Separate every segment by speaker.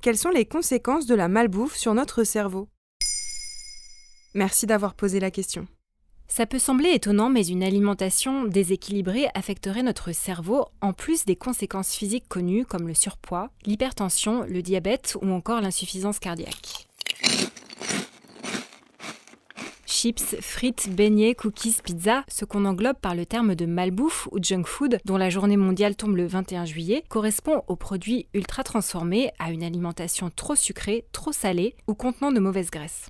Speaker 1: Quelles sont les conséquences de la malbouffe sur notre cerveau? Merci d'avoir posé la question.
Speaker 2: Ça peut sembler étonnant, mais une alimentation déséquilibrée affecterait notre cerveau, en plus des conséquences physiques connues comme le surpoids, l'hypertension, le diabète ou encore l'insuffisance cardiaque. Chips, frites, beignets, cookies, pizza, ce qu'on englobe par le terme de malbouffe ou junk food, dont la journée mondiale tombe le 21 juillet, correspond aux produits ultra transformés, à une alimentation trop sucrée, trop salée ou contenant de mauvaises graisses.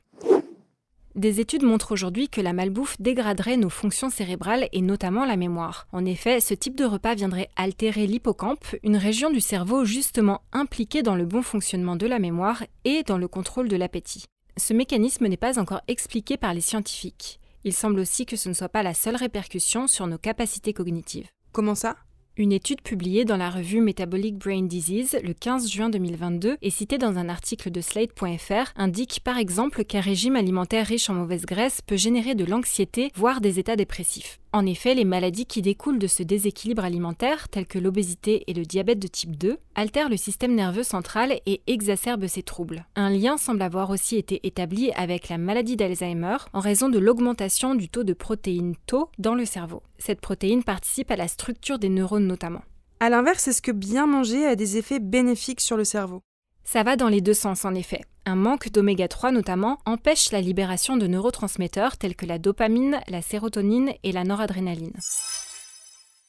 Speaker 2: Des études montrent aujourd'hui que la malbouffe dégraderait nos fonctions cérébrales et notamment la mémoire. En effet, ce type de repas viendrait altérer l'hippocampe, une région du cerveau justement impliquée dans le bon fonctionnement de la mémoire et dans le contrôle de l'appétit. Ce mécanisme n'est pas encore expliqué par les scientifiques. Il semble aussi que ce ne soit pas la seule répercussion sur nos capacités cognitives.
Speaker 1: Comment ça?
Speaker 2: Une étude publiée dans la revue Metabolic Brain Disease le 15 juin 2022 et citée dans un article de Slate.fr indique par exemple qu'un régime alimentaire riche en mauvaise graisse peut générer de l'anxiété, voire des états dépressifs. En effet, les maladies qui découlent de ce déséquilibre alimentaire, telles que l'obésité et le diabète de type 2, altèrent le système nerveux central et exacerbent ces troubles. Un lien semble avoir aussi été établi avec la maladie d'Alzheimer en raison de l'augmentation du taux de protéine Tau dans le cerveau. Cette protéine participe à la structure des neurones notamment.
Speaker 1: A l'inverse, est-ce que bien manger a des effets bénéfiques sur le cerveau?
Speaker 2: Ça va dans les deux sens en effet. Un manque d'oméga 3 notamment empêche la libération de neurotransmetteurs tels que la dopamine, la sérotonine et la noradrénaline.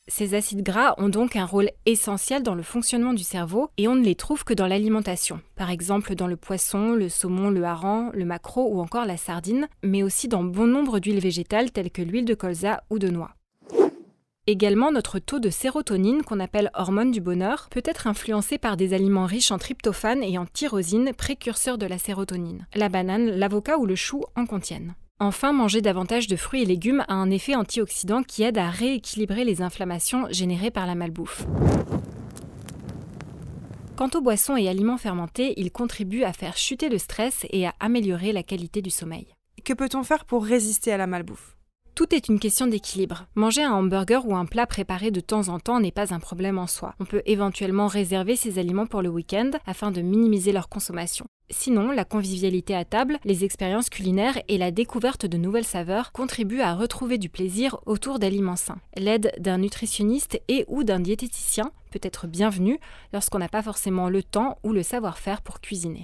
Speaker 2: Ces acides gras ont donc un rôle essentiel dans le fonctionnement du cerveau et on ne les trouve que dans l'alimentation, par exemple dans le poisson, le saumon, le hareng, le maquereau ou encore la sardine, mais aussi dans bon nombre d'huiles végétales telles que l'huile de colza ou de noix. Également, notre taux de sérotonine, qu'on appelle hormone du bonheur, peut être influencé par des aliments riches en tryptophane et en tyrosine, précurseurs de la sérotonine. La banane, l'avocat ou le chou en contiennent. Enfin, manger davantage de fruits et légumes a un effet antioxydant qui aide à rééquilibrer les inflammations générées par la malbouffe. Quant aux boissons et aliments fermentés, ils contribuent à faire chuter le stress et à améliorer la qualité du sommeil.
Speaker 1: Que peut-on faire pour résister à la malbouffe?
Speaker 2: Tout est une question d'équilibre. Manger un hamburger ou un plat préparé de temps en temps n'est pas un problème en soi. On peut éventuellement réserver ces aliments pour le week-end afin de minimiser leur consommation. Sinon, la convivialité à table, les expériences culinaires et la découverte de nouvelles saveurs contribuent à retrouver du plaisir autour d'aliments sains. L'aide d'un nutritionniste et ou d'un diététicien peut être bienvenue lorsqu'on n'a pas forcément le temps ou le savoir-faire pour cuisiner.